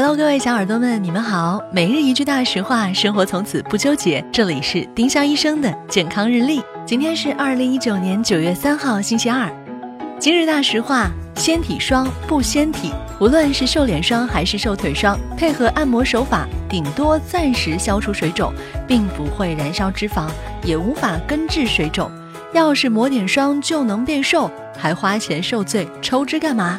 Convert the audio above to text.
Hello，各位小耳朵们，你们好。每日一句大实话，生活从此不纠结。这里是丁香医生的健康日历。今天是二零一九年九月三号，星期二。今日大实话：纤体霜不纤体，无论是瘦脸霜还是瘦腿霜，配合按摩手法，顶多暂时消除水肿，并不会燃烧脂肪，也无法根治水肿。要是抹点霜就能变瘦，还花钱受罪，抽脂干嘛？